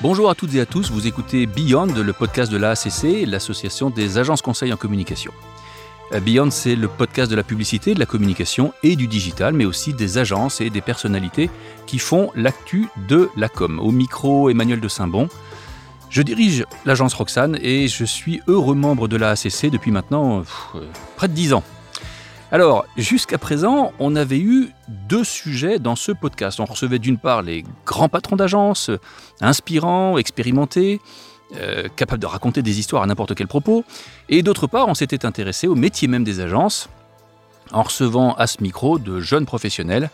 Bonjour à toutes et à tous, vous écoutez Beyond, le podcast de l'AACC, l'association des agences conseils en communication. Euh, Beyond, c'est le podcast de la publicité, de la communication et du digital, mais aussi des agences et des personnalités qui font l'actu de la com. Au micro, Emmanuel de Saint-Bon. Je dirige l'agence Roxane et je suis heureux membre de l'AACC depuis maintenant euh, près de 10 ans. Alors, jusqu'à présent, on avait eu deux sujets dans ce podcast. On recevait d'une part les grands patrons d'agences, inspirants, expérimentés, euh, capables de raconter des histoires à n'importe quel propos, et d'autre part, on s'était intéressé au métier même des agences, en recevant à ce micro de jeunes professionnels,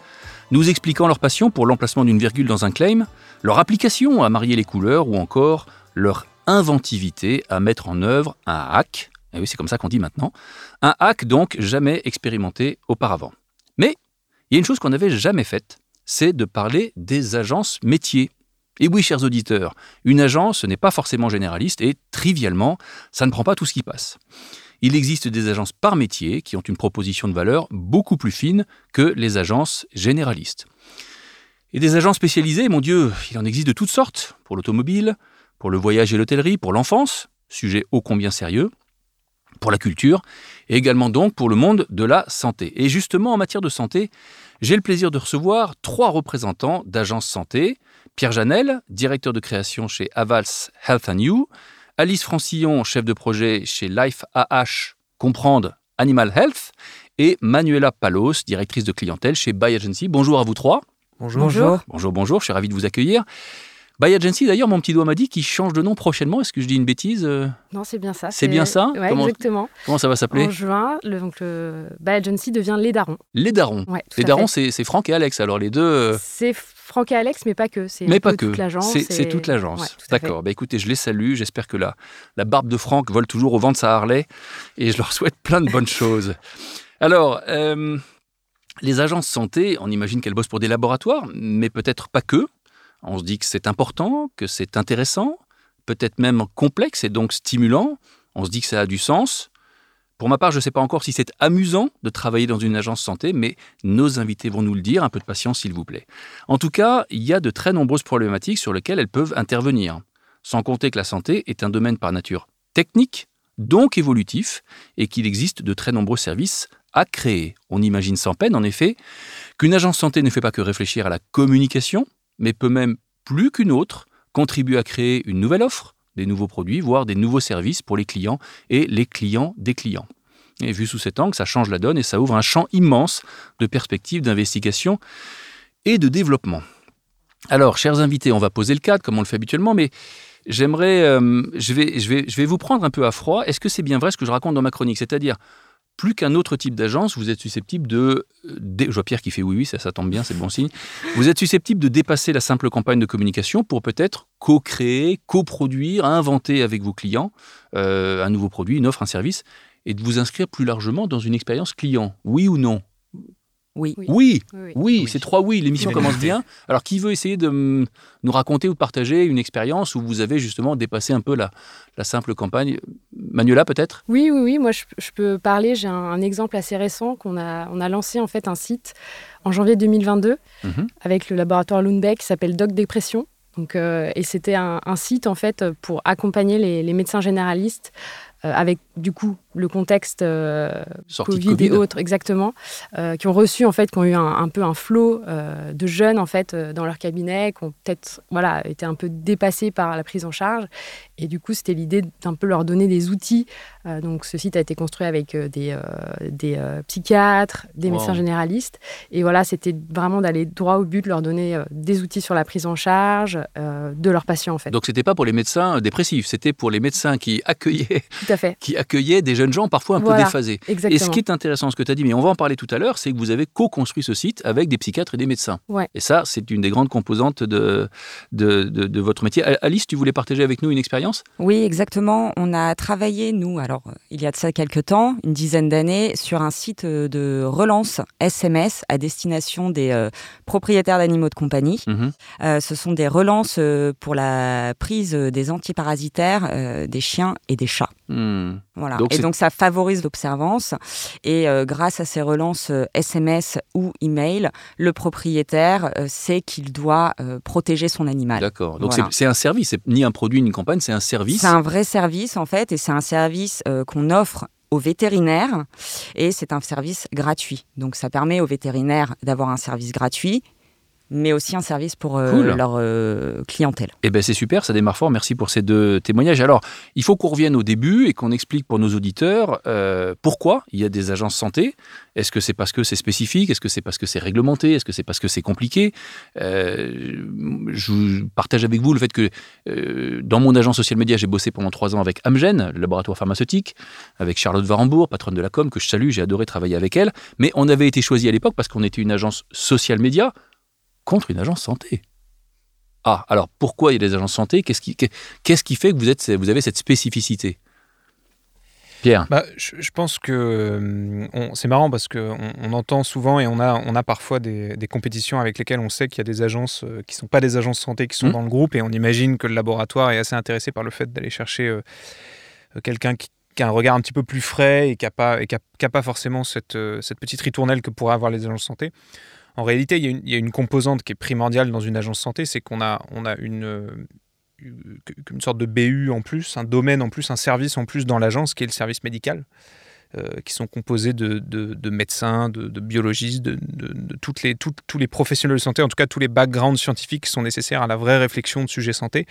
nous expliquant leur passion pour l'emplacement d'une virgule dans un claim, leur application à marier les couleurs ou encore leur inventivité à mettre en œuvre un hack eh oui, c'est comme ça qu'on dit maintenant. Un hack donc jamais expérimenté auparavant. Mais il y a une chose qu'on n'avait jamais faite, c'est de parler des agences métiers. Et oui, chers auditeurs, une agence n'est pas forcément généraliste et trivialement, ça ne prend pas tout ce qui passe. Il existe des agences par métier qui ont une proposition de valeur beaucoup plus fine que les agences généralistes. Et des agences spécialisées, mon Dieu, il en existe de toutes sortes, pour l'automobile, pour le voyage et l'hôtellerie, pour l'enfance, sujet ô combien sérieux, pour la culture, et également donc pour le monde de la santé. Et justement, en matière de santé, j'ai le plaisir de recevoir trois représentants d'agences santé. Pierre Janel, directeur de création chez Avals Health and You, Alice Francillon, chef de projet chez Life AH Comprendre Animal Health, et Manuela Palos, directrice de clientèle chez By Agency. Bonjour à vous trois. Bonjour. Bonjour, bonjour, bonjour je suis ravi de vous accueillir. By Agency, d'ailleurs, mon petit doigt m'a dit qu'il change de nom prochainement. Est-ce que je dis une bêtise euh Non, c'est bien ça. C'est bien ça ouais, Exactement. Comment ça va s'appeler En juin, le, donc le By Agency devient Les Darons. Les Darons. les Darons, c'est Franck et Alex. Alors les deux. Euh c'est Franck et Alex, mais pas que. C'est mais pas que. toute l'agence. C'est toute l'agence. D'accord. Bah, écoutez, je les salue. J'espère que la, la barbe de Franck vole toujours au vent de sa Harley. Et je leur souhaite plein de bonnes choses. Alors. Euh, les agences santé, on imagine qu'elles bossent pour des laboratoires, mais peut-être pas que. On se dit que c'est important, que c'est intéressant, peut-être même complexe et donc stimulant. On se dit que ça a du sens. Pour ma part, je ne sais pas encore si c'est amusant de travailler dans une agence santé, mais nos invités vont nous le dire. Un peu de patience, s'il vous plaît. En tout cas, il y a de très nombreuses problématiques sur lesquelles elles peuvent intervenir. Sans compter que la santé est un domaine par nature technique, donc évolutif, et qu'il existe de très nombreux services à créer. On imagine sans peine, en effet, qu'une agence santé ne fait pas que réfléchir à la communication, mais peut même, plus qu'une autre, contribuer à créer une nouvelle offre, des nouveaux produits, voire des nouveaux services pour les clients et les clients des clients. Et vu sous cet angle, ça change la donne et ça ouvre un champ immense de perspectives d'investigation et de développement. Alors, chers invités, on va poser le cadre comme on le fait habituellement, mais j'aimerais, euh, je, vais, je, vais, je vais vous prendre un peu à froid. Est-ce que c'est bien vrai ce que je raconte dans ma chronique? C'est-à-dire, plus qu'un autre type d'agence, vous êtes susceptible de, Je vois Pierre qui fait oui, oui, ça, ça tombe bien, c'est bon signe. Vous êtes susceptible de dépasser la simple campagne de communication pour peut-être co-créer, co-produire, inventer avec vos clients euh, un nouveau produit, une offre, un service, et de vous inscrire plus largement dans une expérience client. Oui ou non? Oui. Oui, oui, c'est trois oui. L'émission commence bien. Alors, qui veut essayer de nous raconter ou de partager une expérience où vous avez justement dépassé un peu la, la simple campagne? Manuela, peut-être? Oui, oui, oui. Moi, je, peux parler. J'ai un, exemple assez récent qu'on a, on a lancé en fait un site en janvier 2022 mhm. avec le laboratoire Lundbeck qui s'appelle Doc Dépression. Donc, euh, et c'était un, site en fait pour accompagner les, les médecins généralistes euh, avec du coup le contexte euh, COVID, et autres, exactement, euh, qui ont reçu en fait, qui ont eu un, peu un flot de jeunes en fait dans leur cabinet, qui ont peut-être voilà été un peu dépassés par la prise en charge, et du coup c'était l'idée d'un peu leur donner des outils. donc ce site a été construit avec des, des psychiatres, des médecins généralistes, et voilà c'était vraiment d'aller droit au but, leur donner des outils sur la prise en charge de leurs patients en fait. Donc c'était pas pour les médecins dépressifs, c'était pour les médecins qui accueillaient fait. qui accueillait des jeunes gens parfois un peu déphasés. Et ce qui est intéressant, ce que tu as dit, mais on va en parler tout à l'heure, c'est que vous avez co-construit ce site avec des psychiatres et des médecins. Et ça, c'est une des grandes composantes de de, de, votre métier. Alice, tu voulais partager avec nous une expérience? Oui, exactement. On a travaillé, nous, alors il y a de ça quelques temps, une dizaine d'années, sur un site de relance SMS à destination des euh, propriétaires d'animaux de compagnie. Mhm. Euh, ce sont des relances euh, pour la prise des antiparasitaires des chiens et des chats. Hmm. Voilà. et donc ça favorise l'observance. Et euh, grâce à ces relances SMS euh, ou email, le propriétaire sait qu'il doit protéger son animal. D'accord. Donc c'est un service, c'est ni un produit ni une campagne, c'est un service. C'est un vrai service en fait, et c'est un service qu'on offre aux vétérinaires et c'est un service gratuit. Donc ça permet aux vétérinaires d'avoir un service gratuit mais aussi un service pour euh, leur euh, clientèle. Eh ben c'est super, ça démarre fort. Merci pour ces deux témoignages. Alors, il faut qu'on revienne au début et qu'on explique pour nos auditeurs euh, pourquoi il y a des agences santé. Est-ce que c'est parce que c'est spécifique? Est-ce que c'est parce que c'est réglementé? Est-ce que c'est parce que c'est compliqué? Je partage avec vous le fait que dans mon agence social média, j'ai bossé pendant trois ans avec Amgen, le laboratoire pharmaceutique, avec Charlotte Varembourg, patronne de la com, que je salue. J'ai adoré travailler avec elle. Mais on avait été choisi à l'époque parce qu'on était une agence social média contre une agence santé. Ah, alors pourquoi il y a des agences santé? Qu'est-ce qui, qu'est-ce qui fait que vous, êtes, vous avez cette spécificité? Pierre bah, je, pense que euh, c'est marrant parce qu'on on entend souvent et on a, on a parfois des, compétitions avec lesquelles on sait qu'il y a des agences euh, qui ne sont pas des agences santé qui sont mmh. dans le groupe et on imagine que le laboratoire est assez intéressé par le fait d'aller chercher euh, quelqu'un qui, a un regard un petit peu plus frais et qui n'a pas, pas forcément cette, cette petite ritournelle que pourraient avoir les agences santé. En réalité, il y, a une, composante qui est primordiale dans une agence santé, c'est qu'on a, euh, une sorte de BU en plus, un domaine en plus, un service en plus dans l'agence qui est le service médical. Euh, qui sont composés de, de, médecins, de, biologistes, de, tous les professionnels de santé, en tout cas tous les backgrounds scientifiques qui sont nécessaires à la vraie réflexion de sujets santé.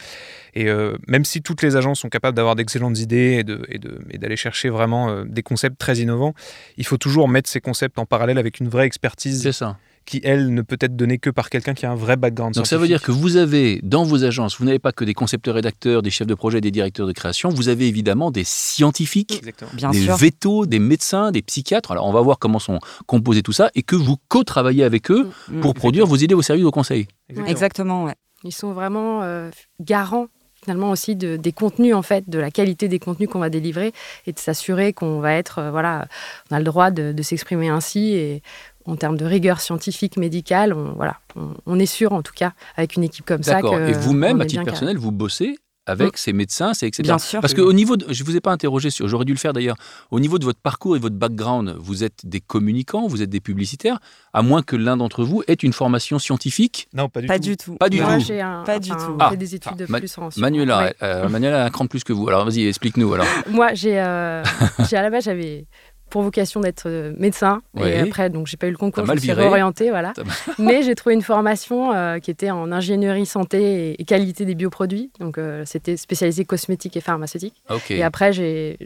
Et euh, même si toutes les agences sont capables d'avoir d'excellentes idées et d'aller chercher vraiment des concepts très innovants, il faut toujours mettre ces concepts en parallèle avec une vraie expertise. C'est ça qui, elle, ne peut être donnée que par quelqu'un qui a un vrai background Donc ça veut dire que vous avez, dans vos agences, vous n'avez pas que des concepteurs rédacteurs, des chefs de projet, des directeurs de création, vous avez évidemment des scientifiques, des vétos, des médecins, des psychiatres. Alors on va voir comment sont composés tout ça et que vous co-travaillez avec eux mm. pour produire vos idées, vos services, vos conseils. Exactement, ouais. Ils sont vraiment euh, garants finalement aussi de, des contenus en fait, de la qualité des contenus qu'on va délivrer et de s'assurer qu'on va être, euh, voilà, on a le droit de, de s'exprimer ainsi et en termes de rigueur scientifique, médicale, on, voilà, on, est sûr en tout cas avec une équipe comme ça. D'accord. Et vous-même, à titre personnel, vous bossez avec mm. ces médecins, c'est etc. Bien sûr. Parce qu'au niveau, de, je vous ai pas interrogé, j'aurais dû le faire d'ailleurs. Au niveau de votre parcours et votre background, vous êtes des communicants, vous êtes des publicitaires, à moins que l'un d'entre vous ait une formation scientifique. Non, pas du pas tout. Du tout. Pas du Moi, tout. J'ai un, pas du tout. Ah, fait des études de plus en Manuela, euh, Manuela a un cran de plus que vous. Alors vas-y, explique-nous alors. Moi, j'ai, euh, à la base, j'avais pour vocation d'être euh, médecin. Et après, donc, j'ai pas eu le concours, je me suis réorientée, voilà. Mais j'ai trouvé une formation euh, qui était en ingénierie santé et, qualité des bioproduits. Donc, euh, c'était spécialisé cosmétique et pharmaceutique. Et après, j'ai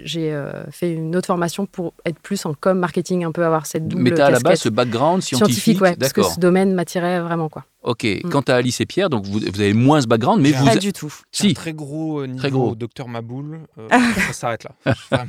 fait une autre formation pour être plus en com marketing, un peu avoir cette double. Mais tu à la base ce background scientifique, scientifique parce que ce domaine m'attirait vraiment, quoi. Ok. Mm. Quant à Alice et Pierre, donc vous, vous avez moins ce background, mais vous. Pas du tout. Si. Un très gros euh, niveau très gros. docteur Maboul. Euh, ça s'arrête là.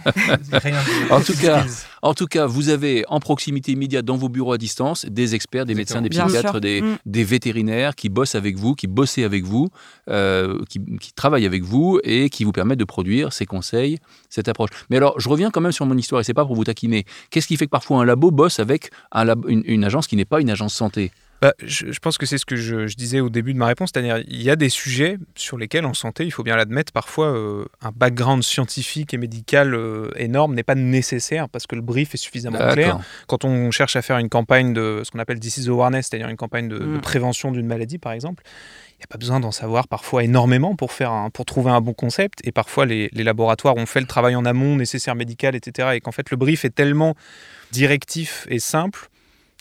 en, tout cas, en tout cas, vous avez en proximité immédiate dans vos bureaux à distance des experts, des médecins, des psychiatres, des, mm. des, vétérinaires qui bossent avec vous, qui bossent avec vous, euh, qui, qui, travaillent avec vous et qui vous permettent de produire ces conseils, cette approche. Mais alors, je reviens quand même sur mon histoire et c'est pas pour vous taquiner. Qu'est-ce qui fait que parfois un labo bosse avec un une, une agence qui n'est pas une agence santé? Bah, je, pense que c'est ce que je, disais au début de ma réponse, c'est-à-dire il y a des sujets sur lesquels en santé, il faut bien l'admettre, parfois euh, un background scientifique et médical euh, énorme n'est pas nécessaire parce que le brief est suffisamment clair. Quand on cherche à faire une campagne de ce qu'on appelle disease awareness, c'est-à-dire une campagne de, mm. prévention d'une maladie par exemple, il n'y a pas besoin d'en savoir parfois énormément pour, faire pour trouver un bon concept. Et parfois, les, les, laboratoires ont fait le travail en amont nécessaire médical, etc. Et qu'en fait, le brief est tellement directif et simple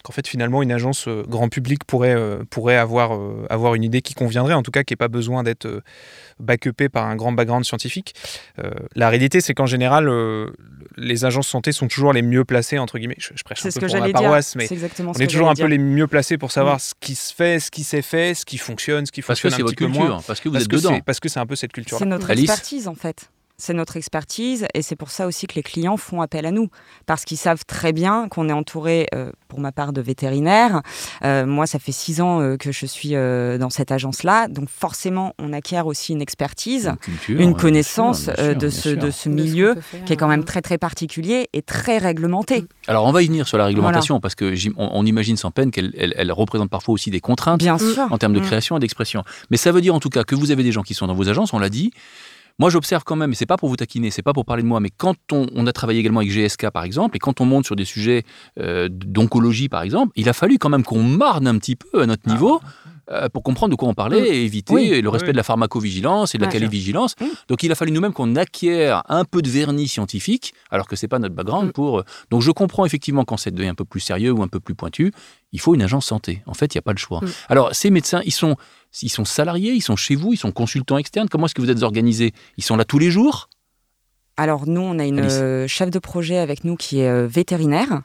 qu'en fait finalement une agence euh, grand public pourrait, euh, pourrait avoir, euh, avoir une idée qui conviendrait, en tout cas qui n'ait pas besoin d'être backupé par un grand background scientifique. la réalité c'est qu'en général les agences santé sont toujours les mieux placées entre guillemets. Je, prêche un peu pour la paroisse, mais on est toujours un peu les mieux placés pour savoir mm. ce qui se fait, ce qui s'est fait, ce qui fonctionne, ce qui fonctionne un petit peu moins. Parce que vous êtes dedans. Parce que c'est un peu cette culture. C'est notre expertise en fait c'est notre expertise et c'est pour ça aussi que les clients font appel à nous parce qu'ils savent très bien qu'on est entouré, euh, pour ma part, de vétérinaires. Euh, moi, ça fait six ans euh, que je suis dans cette agence-là, donc forcément, on acquiert aussi une expertise, une, connaissance de ce, de ce milieu qui est quand même très très particulier et très réglementé. Alors, on va y venir sur la réglementation parce que on, imagine sans peine qu'elle elle, représente parfois aussi des contraintes bien en termes de mm. création et d'expression. Mais ça veut dire en tout cas que vous avez des gens qui sont dans vos agences, on l'a dit Moi, j'observe quand même, et c'est pas pour vous taquiner, c'est pas pour parler de moi, mais quand on, a travaillé également avec GSK, par exemple, et quand on monte sur des sujets euh, d'oncologie, par exemple, il a fallu quand même qu'on marne un petit peu à notre ah. niveau. Euh, pour comprendre de quoi on parlait et éviter le respect de la pharmacovigilance et de la qualité-vigilance. Donc il a fallu nous-mêmes qu'on acquiert un peu de vernis scientifique, alors que c'est pas notre background mm. pour. Euh, donc je comprends effectivement quand ça devient un peu plus sérieux ou un peu plus pointu, il faut une agence santé. En fait, il n'y a pas le choix. Mm. Alors ces médecins, ils sont, ils sont salariés, ils sont chez vous, ils sont consultants externes. Comment est-ce que vous êtes organisés? Ils sont là tous les jours? Alors nous, on a une euh, chef de projet avec nous qui est vétérinaire.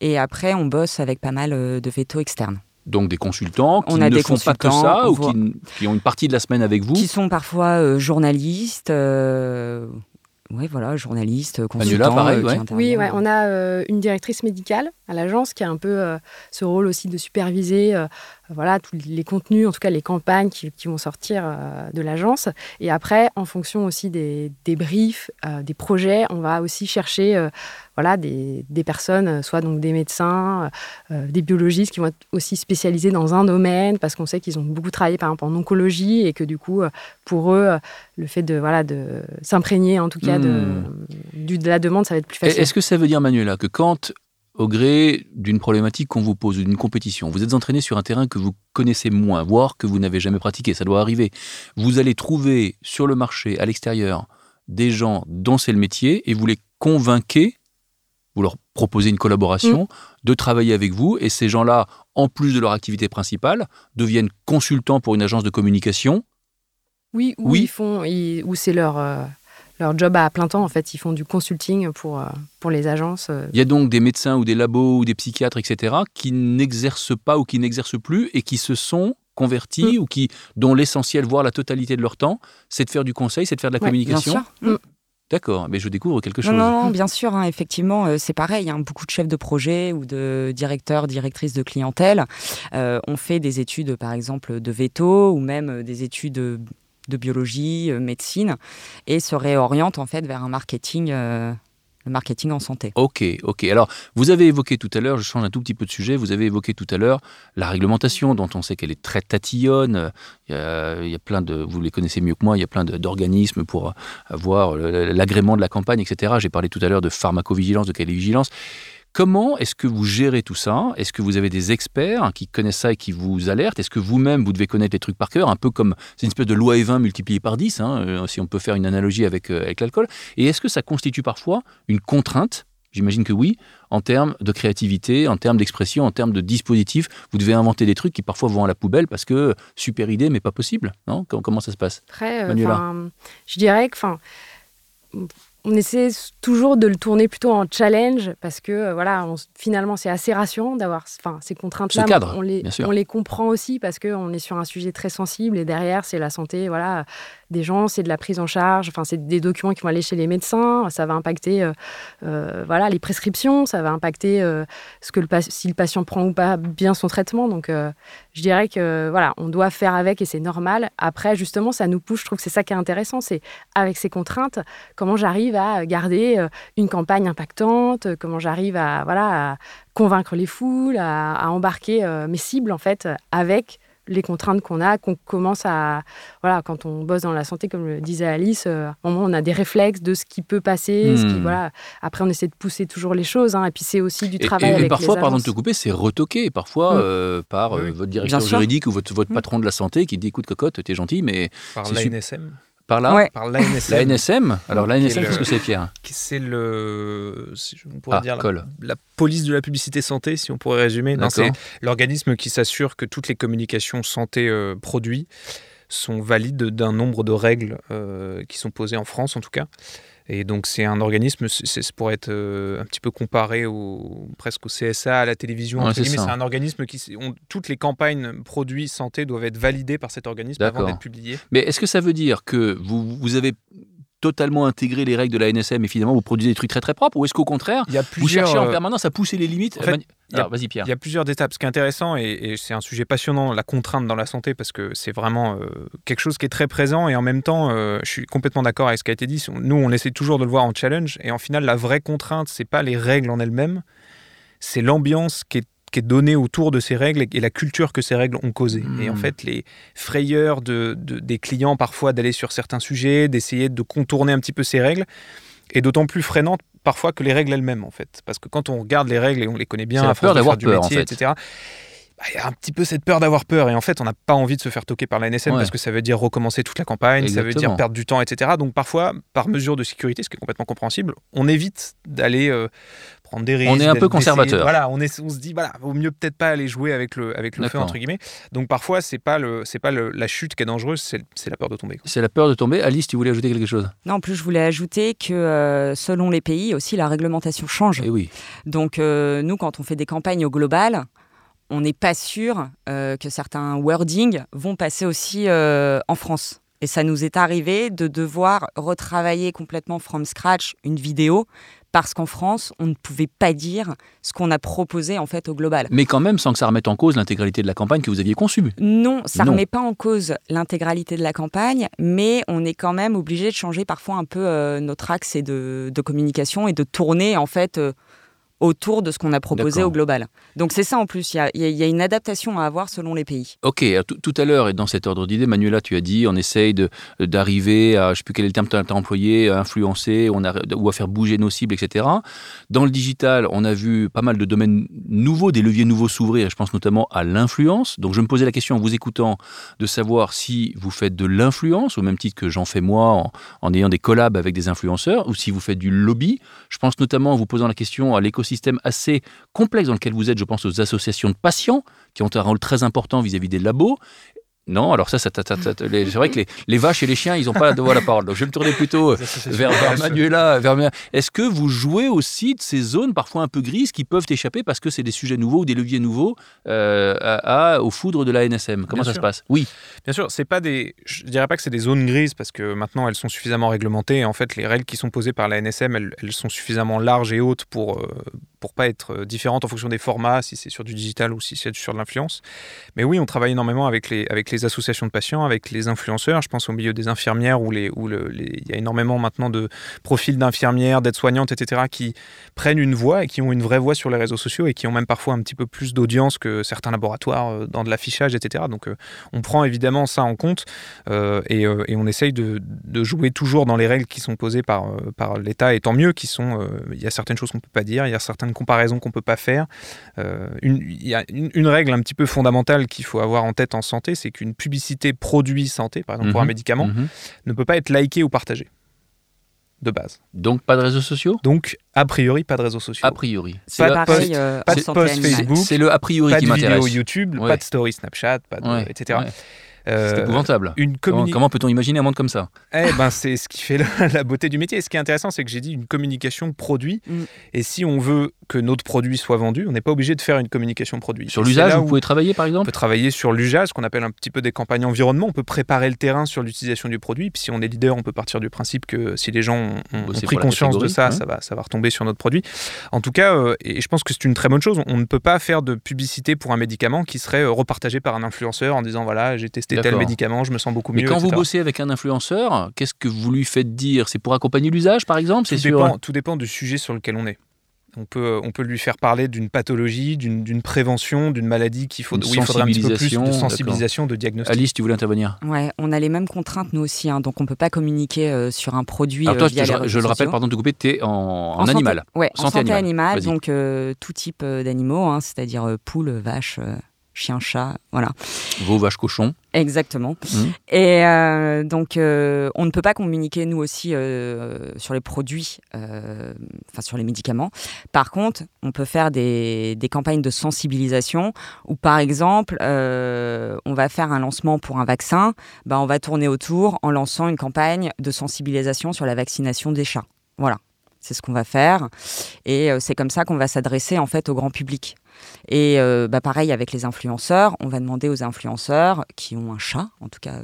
Et après, on bosse avec pas mal de vétos externes donc des consultants qui ne font pas que ça ou qui, ont une partie de la semaine avec vous? Qui sont parfois euh, journalistes. Euh, oui, voilà, journalistes, consultants. pareil, euh, Oui, ouais, on a une directrice médicale à l'agence qui a un peu ce rôle aussi de superviser voilà, tous les contenus, en tout cas les campagnes qui, vont sortir de l'agence. Et après, en fonction aussi des, des briefs, des projets, on va aussi chercher voilà, des, personnes, euh, soit donc des médecins, euh, euh, des biologistes qui vont être aussi spécialisés dans un domaine, parce qu'on sait qu'ils ont beaucoup travaillé par exemple en oncologie et que du coup, pour eux, le fait de, voilà, de s'imprégner en tout cas de, hmm. de, la demande, ça va être plus facile. Est-ce que ça veut dire, Manuela, que quand au gré d'une problématique qu'on vous pose, d'une compétition. Vous êtes entraîné sur un terrain que vous connaissez moins, voire que vous n'avez jamais pratiqué, ça doit arriver. Vous allez trouver sur le marché, à l'extérieur, des gens dont c'est le métier et vous les convainquez vous leur proposez une collaboration, mm. de travailler avec vous, et ces gens-là, en plus de leur activité principale, deviennent consultants pour une agence de communication. Oui, ou ils font, ou c'est leur euh, leur job à plein temps en fait, ils font du consulting pour euh, pour les agences. Euh. Il y a donc des médecins ou des labos ou des psychiatres, etc., qui n'exercent pas ou qui n'exercent plus et qui se sont convertis mm. ou qui dont l'essentiel, voire la totalité de leur temps, c'est de faire du conseil, c'est de faire de la communication. Bien sûr. Mm. D'accord, mais je découvre quelque chose. Non, bien sûr, hein, effectivement, euh, c'est pareil. Hein, beaucoup de chefs de projet ou de directeurs, directrices de clientèle euh, ont fait des études, par exemple, de veto ou même des études de, biologie, médecine, et se réorientent en fait vers un marketing le marketing en santé. Ok, ok. Alors, vous avez évoqué tout à l'heure, je change un tout petit peu de sujet, vous avez évoqué tout à l'heure la réglementation dont on sait qu'elle est très tatillonne. Il y, a, plein de, vous les connaissez mieux que moi, il y a plein d'organismes pour avoir l'agrément de la campagne, etc. J'ai parlé tout à l'heure de pharmacovigilance, de qualité-vigilance. Comment est-ce que vous gérez tout ça? Est-ce que vous avez des experts qui connaissent ça et qui vous alertent? Est-ce que vous-même, vous devez connaître les trucs par cœur? Un peu comme, c'est une espèce de loi E20 multipliée par 10, hein, euh, si on peut faire une analogie avec, euh, avec l'alcool. Et est-ce que ça constitue parfois une contrainte? J'imagine que oui, en termes de créativité, en termes d'expression, en termes de dispositif. Vous devez inventer des trucs qui parfois vont à la poubelle parce que super idée, mais pas possible. Non? Comment, ça se passe Très, euh, je dirais que on essaie toujours de le tourner plutôt en challenge parce que euh, voilà, finalement c'est assez rassurant d'avoir enfin ces contraintes-là. On les, on les comprend aussi parce qu'on est sur un sujet très sensible et derrière c'est la santé voilà des gens, c'est de la prise en charge. Enfin c'est des documents qui vont aller chez les médecins. Ça va impacter euh, euh, voilà les prescriptions, ça va impacter ce que le si le patient prend ou pas bien son traitement. Donc je dirais que voilà on doit faire avec et c'est normal. Après justement ça nous pousse. Je trouve que c'est ça qui est intéressant, c'est avec ces contraintes comment j'arrive à garder euh, une campagne impactante, euh, comment j'arrive à, voilà, convaincre les foules, à, embarquer euh, mes cibles en fait avec les contraintes qu'on a, qu'on commence à... Voilà, quand on bosse dans la santé, comme le disait Alice, à un moment, on a des réflexes de ce qui peut passer. Ce qui, hmm. voilà. Après, on essaie de pousser toujours les choses. Hein, et puis, c'est aussi du travail et, et, parfois, pardon de te couper, c'est retoqué. Parfois, hmm. par votre directeur juridique ou votre, votre hmm. patron de la santé qui dit, écoute, cocotte, t'es gentil, mais... Par l'ANSM par là Par l'ANSM. Alors l'ANSM, qu'est-ce que c'est, Pierre C'est le, on pourrait ah, dire la, police de la publicité santé, si on pourrait résumer. C'est l'organisme qui s'assure que toutes les communications santé euh, produits sont valides d'un nombre de règles euh, qui sont posées en France, en tout cas. Et donc c'est un organisme, c'est pour être euh, un petit peu comparé au, presque au CSA, à la télévision. c'est un organisme qui, toutes les campagnes produits santé doivent être validées par cet organisme avant d'être publiées. Mais est-ce que ça veut dire que vous, vous avez totalement intégré les règles de la NSM et finalement vous produisez des trucs très très propres ou est-ce qu'au contraire vous cherchez en euh, permanence à pousser les limites vas-y Pierre. Il y a plusieurs étapes. Ce qui est intéressant et, c'est un sujet passionnant, la contrainte dans la santé parce que c'est vraiment euh, quelque chose qui est très présent et en même temps, euh, je suis complètement d'accord avec ce qui a été dit. Nous, on essaie toujours de le voir en challenge et en final, la vraie contrainte, c'est pas les règles en elles-mêmes, c'est l'ambiance qui est qui est donné autour de ces règles et la culture que ces règles ont causé. Et en hmm. fait, les frayeurs de, des clients parfois d'aller sur certains sujets, d'essayer de contourner un petit peu ces règles, est d'autant plus freinante parfois que les règles elles-mêmes en fait. Parce que quand on regarde les règles et on les connaît bien, à peur d'avoir peur, métier, en fait. etc bah, il y a un petit peu cette peur d'avoir peur. Et en fait, on n'a pas envie de se faire toquer par la NSM parce que ça veut dire recommencer toute la campagne, ça veut dire perdre du temps, etc. Donc parfois, par mesure de sécurité, ce qui est complètement compréhensible, on évite d'aller euh, prendre des risques. On est un peu conservateur. Voilà, on, est, on se dit, voilà, vaut mieux peut-être pas aller jouer avec le, avec le feu, entre guillemets. Donc parfois, c'est pas, le, c'est pas le, la chute qui est dangereuse, c'est, la peur de tomber. C'est la peur de tomber. Alice, tu voulais ajouter quelque chose? Non, en plus, je voulais ajouter que euh, selon les pays aussi, la réglementation change. Et eh oui. Donc euh, nous, quand on fait des campagnes au global, on n'est pas sûr euh, que certains wordings vont passer aussi euh, en France. Et ça nous est arrivé de devoir retravailler complètement from scratch une vidéo parce qu'en France, on ne pouvait pas dire ce qu'on a proposé en fait au global. Mais quand même sans que ça remette en cause l'intégralité de la campagne que vous aviez conçue. Non, ça ne remet pas en cause l'intégralité de la campagne, mais on est quand même obligé de changer parfois un peu euh, notre axe de, de, communication et de tourner en fait autour de ce qu'on a proposé au global. Donc c'est ça en plus, il y, a, une adaptation à avoir selon les pays. Ok, tout à l'heure, et dans cet ordre d'idée, Manuela, tu as dit, on essaye d'arriver à, je ne sais plus quel est le terme que tu as employé, à influencer on a, ou à faire bouger nos cibles, etc. Dans le digital, on a vu pas mal de domaines nouveaux, des leviers nouveaux s'ouvrir, je pense notamment à l'influence. Donc je me posais la question en vous écoutant de savoir si vous faites de l'influence, au même titre que j'en fais moi en, en ayant des collabs avec des influenceurs, ou si vous faites du lobby. Je pense notamment en vous posant la question à l'écosystème système assez complexe dans lequel vous êtes, je pense aux associations de patients, qui ont un rôle très important vis-à-vis des labos, non, alors ça, c'est vrai que les, vaches et les chiens, ils n'ont pas la parole. Donc je vais me tourner plutôt vers, vers, Manuela. Vers... Est-ce que vous jouez aussi de ces zones parfois un peu grises qui peuvent échapper parce que c'est des sujets nouveaux ou des leviers nouveaux euh, à, aux foudres de la NSM Comment ça se passe? Oui. Bien sûr, c'est pas des. Je dirais pas que c'est des zones grises parce que maintenant elles sont suffisamment réglementées. En fait, les règles qui sont posées par la NSM, elles, sont suffisamment larges et hautes pour, euh, pour pas être euh, différentes en fonction des formats, si c'est sur du digital ou si c'est sur de l'influence. Mais oui, on travaille énormément avec les, avec les associations de patients, avec les influenceurs. Je pense au milieu des infirmières où, les, où il y a énormément maintenant de profils d'infirmières, d'aides-soignantes, etc., qui prennent une voix et qui ont une vraie voix sur les réseaux sociaux et qui ont même parfois un petit peu plus d'audience que certains laboratoires euh, dans de l'affichage, etc. Donc euh, on prend évidemment ça en compte et, on essaye de, jouer toujours dans les règles qui sont posées par, par l'État et tant mieux qui sont... il y a certaines choses qu'on ne peut pas dire, il y a certaines comparaison qu'on peut pas faire. Euh, il y a une, règle un petit peu fondamentale qu'il faut avoir en tête en santé, c'est qu'une publicité produit santé, par exemple pour un mhm. médicament, mhm. ne peut pas être likée ou partagée de base. Donc pas de réseaux sociaux? Donc a priori pas de réseaux sociaux. A priori. Pas, de post, euh, pas de post Facebook. C'est le a priori qui m'intéresse. Pas de vidéo YouTube, pas de story Snapchat, pas de, etc. Euh, c'est épouvantable. Une Comment, peut-on imaginer un monde comme ça eh ben, C'est ce qui fait la, beauté du métier. ce qui est intéressant, c'est que j'ai dit une communication produit. Mm. Et si on veut que notre produit soit vendu, on n'est pas obligé de faire une communication produit. Sur l'usage, vous pouvez travailler par exemple On peut travailler sur l'usage, ce qu'on appelle un petit peu des campagnes environnement. On peut préparer le terrain sur l'utilisation du produit. Puis si on est leader, on peut partir du principe que si les gens ont, pris conscience de ça, ça, va, ça va retomber sur notre produit. En tout cas, euh, et je pense que c'est une très bonne chose, on ne peut pas faire de publicité pour un médicament qui serait euh, repartagé par un influenceur en disant voilà, j'ai testé tel médicament, je me sens beaucoup mieux. Mais quand vous bossez avec un influenceur, qu'est-ce que vous lui faites dire? C'est pour accompagner l'usage, par exemple? Tout, dépend, tout dépend du sujet sur lequel on est. On peut, on peut lui faire parler d'une pathologie, d'une prévention, d'une maladie qu'il faut, où il faudrait un petit peu plus de sensibilisation, de diagnostic. Alice, tu voulais intervenir? Ouais, on a les mêmes contraintes nous aussi, hein, donc on ne peut pas communiquer euh, sur un produit. Alors toi, euh, je, le rappelle, pardon de couper, tu es en, animal. Ouais, en santé animale, donc euh, tout type d'animaux, hein, c'est-à-dire poules, vaches chien, chat, voilà. Vos vaches cochons. Exactement. Mmh. Et euh, donc, euh, on ne peut pas communiquer, nous aussi, euh, sur les produits, enfin sur les médicaments. Par contre, on peut faire des, des campagnes de sensibilisation où, par exemple, on va faire un lancement pour un vaccin, ben, on va tourner autour en lançant une campagne de sensibilisation sur la vaccination des chats. Voilà. C'est ce qu'on va faire. Et c'est comme ça qu'on va s'adresser en fait au grand public. Et euh, bah, pareil avec les influenceurs, on va demander aux influenceurs qui ont un chat, en tout cas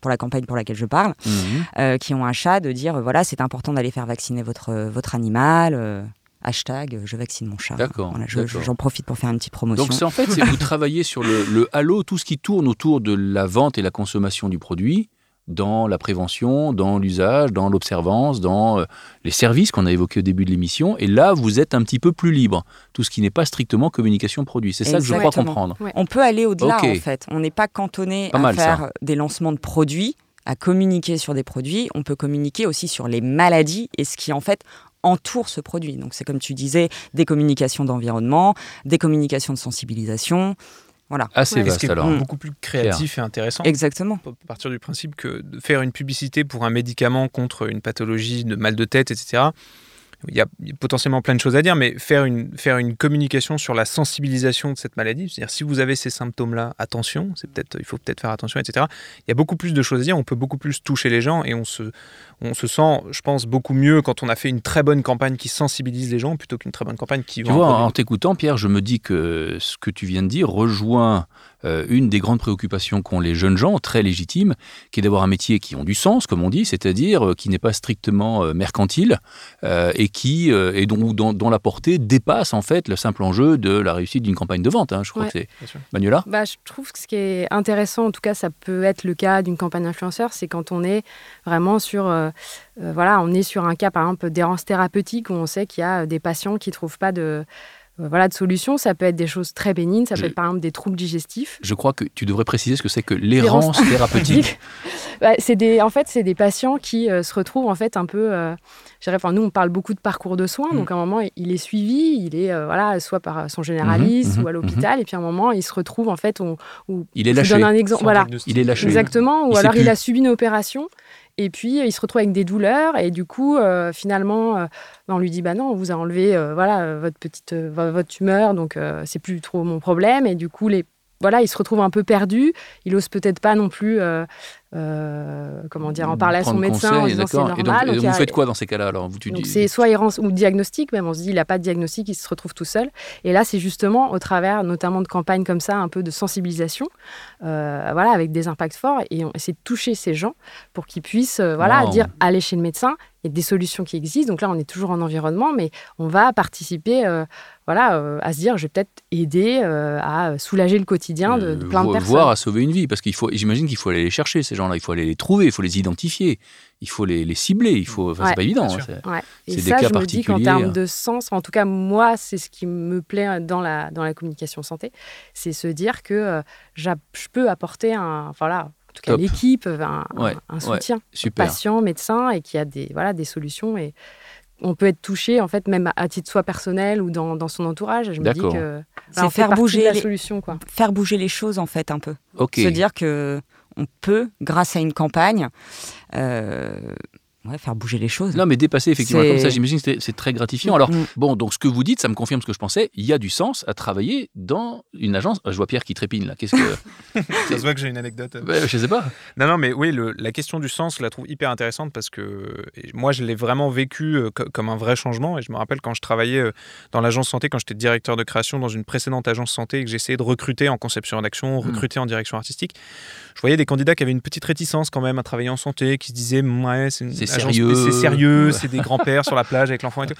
pour la campagne pour laquelle je parle, mhm. euh, qui ont un chat, de dire voilà, c'est important d'aller faire vacciner votre, votre animal. Euh, hashtag je vaccine mon chat. D'accord. J'en profite pour faire une petite promotion. Donc en fait, c'est vous travaillez sur le, le, halo, tout ce qui tourne autour de la vente et la consommation du produit dans la prévention, dans l'usage, dans l'observance, dans euh, les services qu'on a évoqués au début de l'émission. Et là, vous êtes un petit peu plus libre. Tout ce qui n'est pas strictement communication produit. C'est ça que je crois comprendre. On peut aller au-delà, en fait. On n'est pas cantonné à faire des lancements de produits, à communiquer sur des produits. On peut communiquer aussi sur les maladies et ce qui, en fait, entoure ce produit. Donc, c'est comme tu disais, des communications d'environnement, des communications de sensibilisation. Voilà. Assez vaste ce qui est alors. Beaucoup plus créatif et intéressant. Exactement. On peut partir du principe que de faire une publicité pour un médicament contre une pathologie de mal de tête, etc., il y, a, potentiellement plein de choses à dire, mais faire une, faire une communication sur la sensibilisation de cette maladie, c'est-à-dire si vous avez ces symptômes-là, attention, c'est peut-être, il faut peut-être faire attention, etc. Il y a beaucoup plus de choses à dire, on peut beaucoup plus toucher les gens et on se, on se sent, je pense, beaucoup mieux quand on a fait une très bonne campagne qui sensibilise les gens plutôt qu'une très bonne campagne qui... Tu vois, en t'écoutant, Pierre, je me dis que ce que tu viens de dire rejoint euh, une des grandes préoccupations qu'ont les jeunes gens, très légitimes, qui est d'avoir un métier qui ont du sens, comme on dit, c'est-à-dire euh, qui n'est pas strictement euh, mercantile et qui et dont, dont, la portée dépasse en fait le simple enjeu de la réussite d'une campagne de vente. Hein. je crois que c'est Manuela? Bah, je trouve que ce qui est intéressant, en tout cas, ça peut être le cas d'une campagne influenceur, c'est quand on est vraiment sur voilà, on est sur un cas par exemple d'errance thérapeutique où on sait qu'il y a des patients qui trouvent pas de voilà, de solutions. Ça peut être des choses très bénignes, ça peut être par exemple des troubles digestifs. Je crois que tu devrais préciser ce que c'est que l'errance thérapeutique. Bah, c'est des, en fait, c'est des patients qui euh, se retrouvent en fait un peu. Euh, enfin, nous, on parle beaucoup de parcours de soins, mm. donc à un moment, il est suivi, il est voilà, soit par son généraliste mm-hmm, ou à mm-hmm, l'hôpital, et puis à un moment, il se retrouve en fait. On, il est lâché. Je donne un exemple. Voilà. Il est lâché. Exactement. Ou alors il a subi une opération. Et puis, il se retrouve avec des douleurs. Et du coup, euh, finalement, euh, on lui dit Bah non, on vous a enlevé euh, voilà, votre petite votre tumeur, donc c'est plus trop mon problème. Et du coup, les, voilà, il se retrouve un peu perdu. Il ose peut-être pas non plus euh, comment dire, en parler à son médecin en disant c'est normal. Et donc, vous faites quoi dans ces cas-là alors vous, Donc c'est soit errance ou diagnostic, même on se dit il n'a pas de diagnostic, il se retrouve tout seul. Et là c'est justement au travers notamment de campagnes comme ça, un peu de sensibilisation, euh, voilà, avec des impacts forts, et on essaie de toucher ces gens pour qu'ils puissent euh, voilà, dire allez chez le médecin, il y a des solutions qui existent. Donc là, on est toujours en environnement, mais on va participer voilà, à se dire, je vais peut-être aider à soulager le quotidien de, plein de personnes. Voire à sauver une vie, parce qu'il faut, j'imagine qu'il faut aller les chercher, ces gens il faut aller les trouver, il faut les identifier, il faut les, cibler. Il faut, c'est pas évident. Hein, Et ça, je me dis qu'en termes de sens, en tout cas moi, c'est ce qui me plaît dans la dans la communication santé, c'est se dire que euh, je peux apporter un, voilà, en tout cas l'équipe, un, un, soutien, patient, médecin, et qui a des voilà des solutions et on peut être touché en fait même à titre soit personnel ou dans, dans son entourage. Je me dis que c'est faire bouger la solution quoi. Faire bouger les choses en fait un peu. Se dire que on peut, grâce à une campagne, euh, Ouais, faire bouger les choses. Non, mais dépasser effectivement comme ça, j'imagine que c'est très gratifiant. Alors, mm. bon, donc ce que vous dites, ça me confirme ce que je pensais. Il y a du sens à travailler dans une agence. Je vois Pierre qui trépine là. Qu'est-ce que. ça se voit que j'ai une anecdote. Je je sais pas. Non, non, mais oui, la question du sens, je la trouve hyper intéressante parce que moi, je l'ai vraiment vécu euh, comme un vrai changement. Et je me rappelle quand je travaillais euh, dans l'agence santé, quand j'étais directeur de création dans une précédente agence santé et que j'essayais de recruter en conception d'action, mm. recruter en direction artistique, je voyais des candidats qui avaient une petite réticence quand même à travailler en santé, qui se disaient, ouais, c'est sérieux, c'est sérieux, c'est des grands-pères sur la plage avec l'enfant et tout.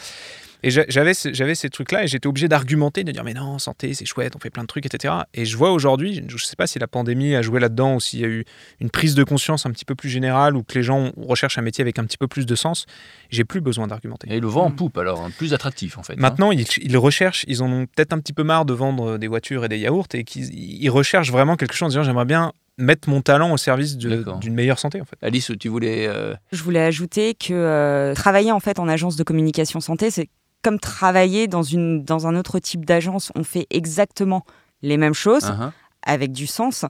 Et j'avais j'avais ces trucs-là et j'étais obligé d'argumenter, de dire mais non, santé, c'est chouette, on fait plein de trucs, etc. Et je vois aujourd'hui, je ne sais pas si la pandémie a joué là-dedans ou s'il y a eu une prise de conscience un petit peu plus générale ou que les gens recherchent un métier avec un petit peu plus de sens. J'ai plus besoin d'argumenter. Et le vent en poupe alors, hein, plus attractif en fait. Hein. Maintenant, ils, ils, recherchent, ils en ont peut-être un petit peu marre de vendre des voitures et des yaourts et qu'ils recherchent vraiment quelque chose en disant j'aimerais bien mettre mon talent au service d'une meilleure santé en fait. Alice, tu voulais euh, Je voulais ajouter que euh, travailler en fait en agence de communication santé, c'est comme travailler dans une dans un autre type d'agence. On fait exactement les mêmes choses. Uh-huh. avec du sens.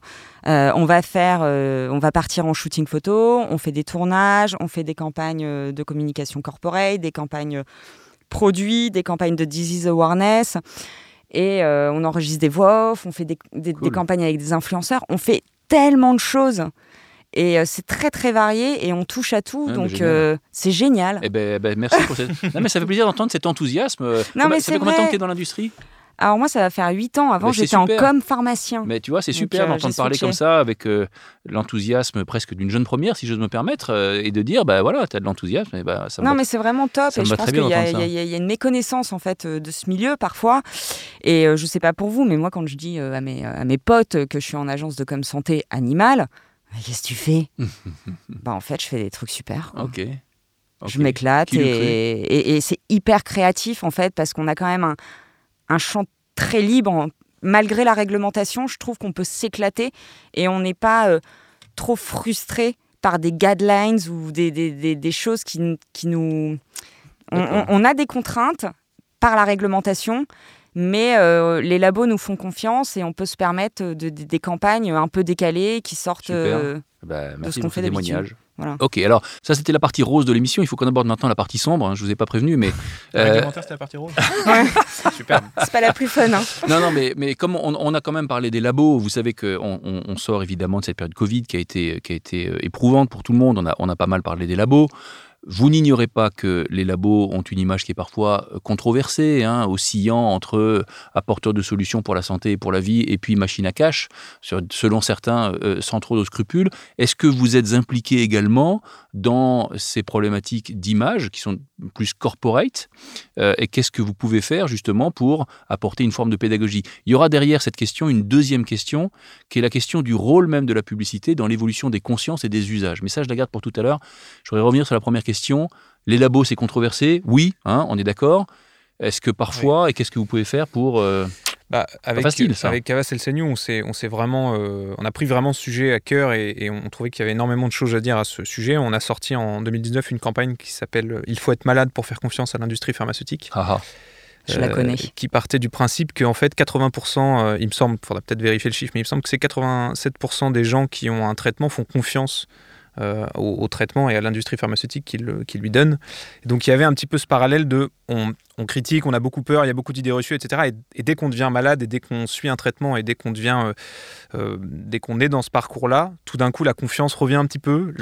Euh, on va faire, on va partir en shooting photo, on fait des tournages, on fait des campagnes de communication corporate, des campagnes produits, des campagnes de disease awareness. Et on enregistre des voix off, on fait des, des campagnes avec des influenceurs. On fait tellement de choses. Et euh, c'est très très varié et on touche à tout, ah, donc euh, c'est génial. Eh ben, eh ben, merci pour cette. non, mais ça fait plaisir d'entendre cet enthousiasme. Non, mais ça fait combien de temps que tu es dans l'industrie? Alors moi, ça va faire 8 ans. Avant, j'étais en com pharmacien. Mais tu vois, c'est super euh, d'entendre parler comme ça, avec l'enthousiasme presque d'une jeune première, si j'ose me permettre, et de dire, bah voilà, tu as de l'enthousiasme. Et bah, non, mais c'est vraiment top. Et je pense qu'il y, y, a une méconnaissance en fait de ce milieu parfois. Et je sais pas pour vous, mais moi, quand je dis à mes, à mes potes que je suis en agence de com santé animale, Qu'est-ce que tu fais Bah en fait, je fais des trucs super. Ok. Je m'éclate et, et, c'est hyper créatif en fait parce qu'on a quand même un, un champ très libre. Malgré la réglementation, je trouve qu'on peut s'éclater et on n'est pas euh, trop frustré par des guidelines ou des, des, des, choses qui, qui nous... On, a des contraintes par la réglementation, mais euh, les labos nous font confiance et on peut se permettre de, des campagnes un peu décalées qui sortent euh, bah, de ce qu'on fait d'habitude. Ok, alors ça c'était la partie rose de l'émission. Il faut qu'on aborde maintenant la partie sombre. Hein, je vous ai pas prévenu, mais euh... c'était la partie rose. Super. C'est pas la plus fun. Hein. Non, non, mais, mais comme on, a quand même parlé des labos, vous savez qu'on on, sort évidemment de cette période Covid qui a été, qui a été euh, éprouvante pour tout le monde. On a, on a pas mal parlé des labos. Vous n'ignorez pas que les labos ont une image qui est parfois euh, controversée, hein, oscillant entre euh, apporteurs de solutions pour la santé et pour la vie et puis machine à cash, selon certains, euh, sans trop de scrupules. Est-ce que vous êtes impliqué également dans ces problématiques d'image qui sont plus corporate Et qu'est-ce que vous pouvez faire justement pour apporter une forme de pédagogie? Il y aura derrière cette question une deuxième question qui est la question du rôle même de la publicité dans l'évolution des consciences et des usages. Mais ça, je la garde pour tout à l'heure. Je voudrais revenir sur la première question les labos, c'est controversé Oui, hein, on est d'accord. Est-ce que parfois, et qu'est-ce que vous pouvez faire pour... Euh, bah, avec, facile, avec Cavas El on, on, vraiment, euh, on a pris vraiment ce sujet à cœur et, on trouvait qu'il y avait énormément de choses à dire à ce sujet. On a sorti en 2019 une campagne qui s'appelle Il faut être malade pour faire confiance à l'industrie pharmaceutique. Ah, ah. Je la connais. Euh, qui partait du principe qu'en fait 80%, il me semble, il faudra peut-être vérifier le chiffre, mais il me semble que c'est 87% des gens qui ont un traitement font confiance euh, au, traitement et à l'industrie pharmaceutique qui, lui donne. donc il y avait un petit peu ce parallèle de on, critique, on a beaucoup peur, il y a beaucoup d'idées reçues, etc. Et, dès qu'on devient malade et dès qu'on suit un traitement et dès qu'on devient, euh, euh, dès qu'on est dans ce parcours-là, tout d'un coup la confiance revient un petit peu.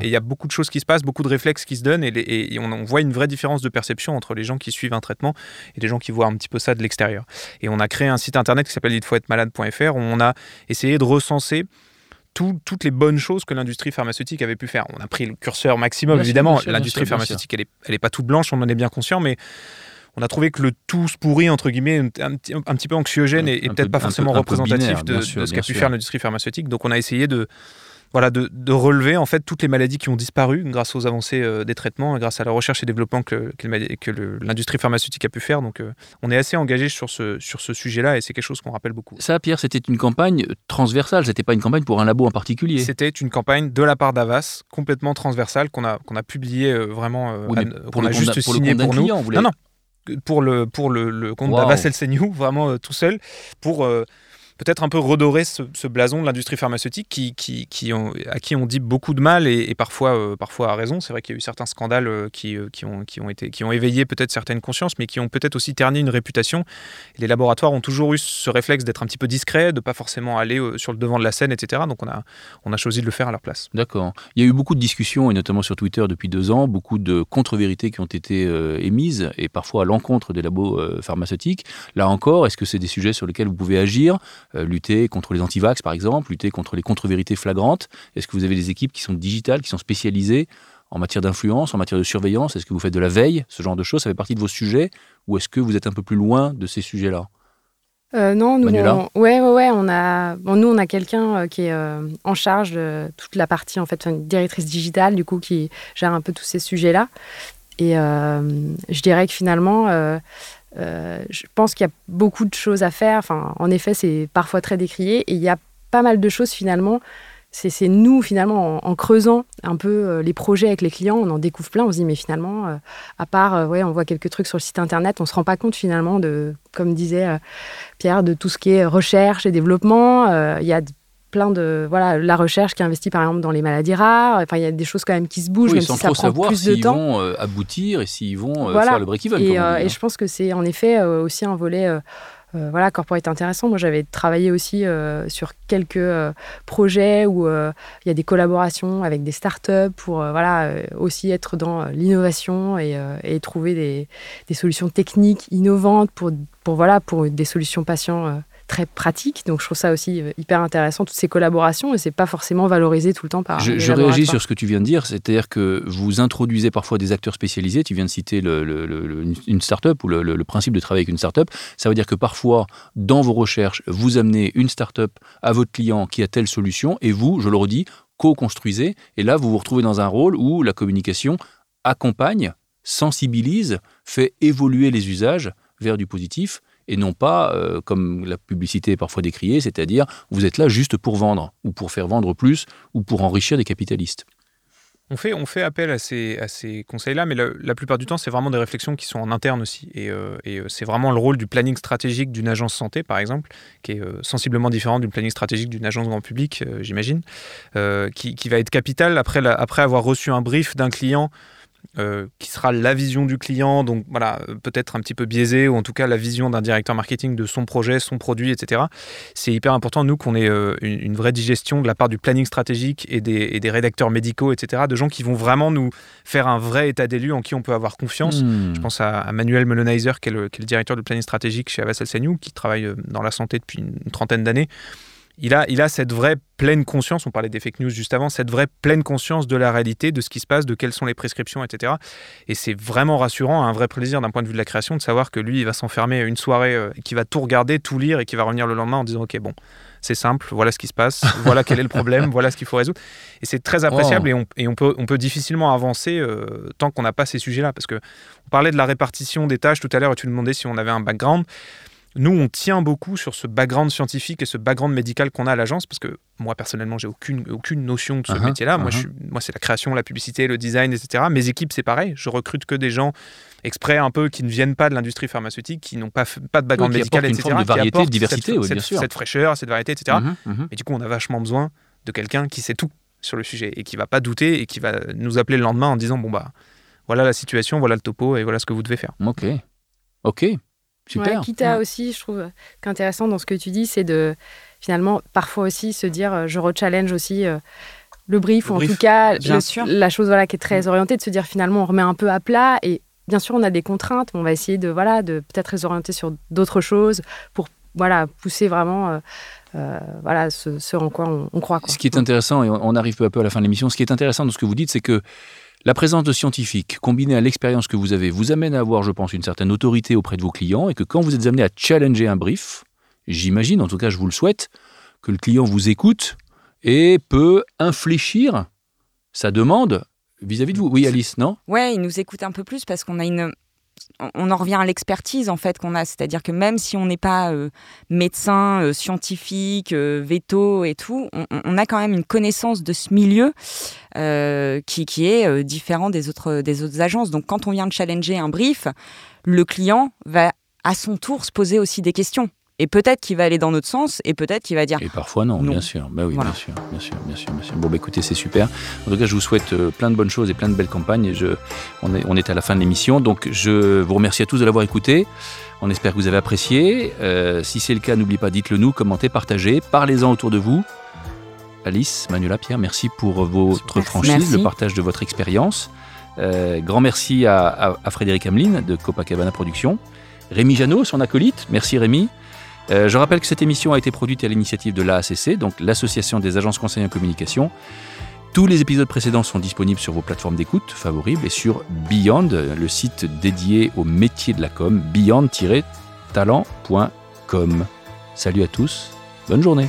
et il y a beaucoup de choses qui se passent, beaucoup de réflexes qui se donnent et, on, on, voit une vraie différence de perception entre les gens qui suivent un traitement et les gens qui voient un petit peu ça de l'extérieur. Et on a créé un site internet qui s'appelle itfoetmalade.fr où on a essayé de recenser toutes les bonnes choses que l'industrie pharmaceutique avait pu faire. On a pris le curseur maximum, évidemment. L'industrie pharmaceutique, elle n'est elle est pas toute blanche, on en est bien conscient, mais on a trouvé que le tout pourri, entre guillemets, un, un, petit peu anxiogène et, peut-être pas forcément représentatif de, de, ce qu'a pu faire l'industrie pharmaceutique. Donc on a essayé de, voilà, de, relever en fait toutes les maladies qui ont disparu grâce aux avancées euh, des traitements et grâce à la recherche et développement que, que, l'industrie pharmaceutique a pu faire. Donc euh, on est assez engagé sur ce, sur ce sujet-là et c'est quelque chose qu'on rappelle beaucoup. Ça, Pierre, c'était une campagne transversale, c'était pas une campagne pour un labo en particulier. C'était une campagne de la part d'Avas, complètement transversale, qu'on a, qu'on a publié euh, vraiment, pour le juste signé pour, nous. Client, Non, non, pour le, pour le, le compte d'Avas El vraiment tout seul, pour peut-être un peu redorer ce, blason de l'industrie pharmaceutique qui, à qui on dit beaucoup de mal et, parfois, euh, parfois à raison. C'est vrai qu'il y a eu certains scandales euh, qui, euh, qui, ont, été, qui ont éveillé peut-être certaines consciences, mais qui ont peut-être aussi terni une réputation. les laboratoires ont toujours eu ce réflexe d'être un petit peu discret, de pas forcément aller sur le devant de la scène, etc. Donc on a, on a choisi de le faire à leur place. D'accord. Il y a eu beaucoup de discussions, et notamment sur Twitter depuis deux ans, beaucoup de contre-vérités qui ont été émises, et parfois à l'encontre des labos pharmaceutiques. Là encore, est-ce que c'est des sujets sur lesquels vous pouvez agir? Lutter contre les antivax, par exemple, lutter contre les contre-vérités flagrantes. Est-ce que vous avez des équipes qui sont digitales, qui sont spécialisées en matière d'influence, en matière de surveillance? Est-ce que vous faites de la veille Ce genre de choses, ça fait partie de vos sujets? Ou est-ce que vous êtes un peu plus loin de ces sujets-là? Euh, non, nous, on, ouais, ouais, ouais, on a, bon, nous, on a quelqu'un euh, qui est en charge de toute la partie, en fait, une directrice digitale, du coup, qui gère un peu tous ces sujets-là. Et je dirais que finalement, euh, je pense qu'il y a beaucoup de choses à faire. Enfin, en effet, c'est parfois très décrié. Et il y a pas mal de choses finalement. C'est nous, finalement, en, creusant un peu euh, les projets avec les clients, on en découvre plein. On se dit, mais finalement, euh, à part, ouais, on voit quelques trucs sur le site internet, on se rend pas compte finalement de, comme disait Pierre, de tout ce qui est recherche et développement. Il y a plein de voilà la recherche qui investit par exemple dans les maladies rares. Enfin il y a des choses quand même qui se bougent même si ça prend plus de temps. vont euh, aboutir et s'ils vont euh, faire le break-even et, euh, et, je pense que c'est en effet aussi un volet voilà corporate intéressant. Moi j'avais travaillé aussi sur quelques projets où il y a des collaborations avec des startups pour voilà aussi être dans l'innovation et, et, trouver des, des, solutions techniques innovantes pour pour voilà pour des solutions patients très pratique. Donc je trouve ça aussi euh, hyper intéressant, toutes ces collaborations, et c'est pas forcément valorisé tout le temps par. Je, je réagis sur ce que tu viens de dire, c'est-à-dire que vous introduisez parfois des acteurs spécialisés. Tu viens de citer le, une start-up ou le, principe de travailler avec une start-up. Ça veut dire que parfois, dans vos recherches, vous amenez une start-up à votre client qui a telle solution, et vous, je le redis, co-construisez. Et là, vous vous retrouvez dans un rôle où la communication accompagne, sensibilise, fait évoluer les usages vers du positif et non pas, euh, comme la publicité est parfois décriée, c'est-à-dire vous êtes là juste pour vendre, ou pour faire vendre plus, ou pour enrichir des capitalistes. On fait, on fait appel à ces, à ces conseils-là, mais la, plupart du temps, c'est vraiment des réflexions qui sont en interne aussi. Et, euh, euh, c'est vraiment le rôle du planning stratégique d'une agence santé, par exemple, qui est sensiblement différent du planning stratégique d'une agence grand public, j'imagine, qui, qui, va être capital après, après avoir reçu un brief d'un client euh, qui sera la vision du client, donc voilà, peut-être un petit peu biaisé, ou en tout cas la vision d'un directeur marketing de son projet, son produit, etc. C'est hyper important, nous, qu'on ait euh, une, vraie digestion de la part du planning stratégique et des, rédacteurs médicaux, etc., de gens qui vont vraiment nous faire un vrai état des lieux en qui on peut avoir confiance. Hmm. Je pense à, Manuel Melonizer, qui est, le, directeur du planning stratégique chez Avas qui travaille euh, dans la santé depuis une trentaine d'années il a, il a cette vraie pleine conscience, on parlait des fake news juste avant, cette vraie pleine conscience de la réalité, de ce qui se passe, de quelles sont les prescriptions, etc. Et c'est vraiment rassurant, un vrai plaisir d'un point de vue de la création de savoir que lui, il va s'enfermer une soirée, euh, qui va tout regarder, tout lire et qui va revenir le lendemain en disant, OK, bon, c'est simple, voilà ce qui se passe, voilà quel est le problème, voilà ce qu'il faut résoudre. Et c'est très appréciable et, on, et on, peut, on peut difficilement avancer euh, tant qu'on n'a pas ces sujets-là. Parce que on parlait de la répartition des tâches tout à l'heure et tu demandais si on avait un background. Nous, on tient beaucoup sur ce background scientifique et ce background médical qu'on a à l'agence, parce que moi, personnellement, j'ai aucune, aucune notion de ce uh-huh, métier-là. Moi, uh-huh. moi c'est la création, la publicité, le design, etc. Mes équipes, c'est pareil. Je recrute que des gens exprès un peu qui ne viennent pas de l'industrie pharmaceutique, qui n'ont pas, pas de background médical, etc. Une de variété, de diversité, cette, bien sûr. cette fraîcheur, cette variété, etc. Uh-huh, et du coup, on a vachement besoin de quelqu'un qui sait tout sur le sujet et qui va pas douter et qui va nous appeler le lendemain en disant bon bah voilà la situation, voilà le topo et voilà ce que vous devez faire. Ok, ok. Super. quitte à aussi, je trouve qu'intéressant dans ce que tu dis, c'est de finalement parfois aussi se dire, euh, je rechallenge aussi euh, le brief, ou en tout cas Bien sûr. la chose voilà, qui est très mm. orientée, de se dire finalement on remet un peu à plat et bien sûr on a des contraintes, mais on va essayer de, voilà, de peut-être les orienter sur d'autres choses pour voilà, pousser vraiment euh, voilà, ce, en quoi on, croit. Ce qui est intéressant, et on arrive peu à peu à la fin de l'émission, ce qui est intéressant dans ce que vous dites, c'est que la présence de scientifiques, combinée à l'expérience que vous avez, vous amène à avoir, je pense, une certaine autorité auprès de vos clients et que quand vous êtes amené à challenger un brief, j'imagine, en tout cas je vous le souhaite, que le client vous écoute et peut infléchir sa demande vis-à-vis de vous. Oui, Alice, non? Oui, il nous écoute un peu plus parce qu'on a une, on en revient à l'expertise en fait qu'on a, c'est-à-dire que même si on n'est pas euh, médecin, euh, scientifique, euh, veto et tout, on, a quand même une connaissance de ce milieu qui, qui, est différent des autres, des autres agences. Donc quand on vient de challenger un brief, le client va à son tour se poser aussi des questions. Et peut-être qu'il va aller dans notre sens, et peut-être qu'il va dire. Et parfois non, bien sûr. Bah oui, bien sûr, bien sûr, bien sûr, Bon, bah écoutez, c'est super. En tout cas, je vous souhaite euh, plein de bonnes choses et plein de belles campagnes. Je, on, est, on est à la fin de l'émission, donc je vous remercie à tous de l'avoir écouté. On espère que vous avez apprécié. Euh, si c'est le cas, n'oubliez pas, dites-le nous, commentez, partagez, parlez-en autour de vous. Alice, Manuela, Pierre, merci pour votre franchise, le partage de votre expérience. Euh, grand merci à, à, Frédéric Hamelin de Copacabana Productions. Rémi Janot, son acolyte. Merci Rémi. Euh, je rappelle que cette émission a été produite à l'initiative de l'AACC, donc l'Association des agences conseillers en communication. Tous les épisodes précédents sont disponibles sur vos plateformes d'écoute favorables et sur Beyond, le site dédié au métier de la com, beyond-talent.com. Salut à tous, bonne journée.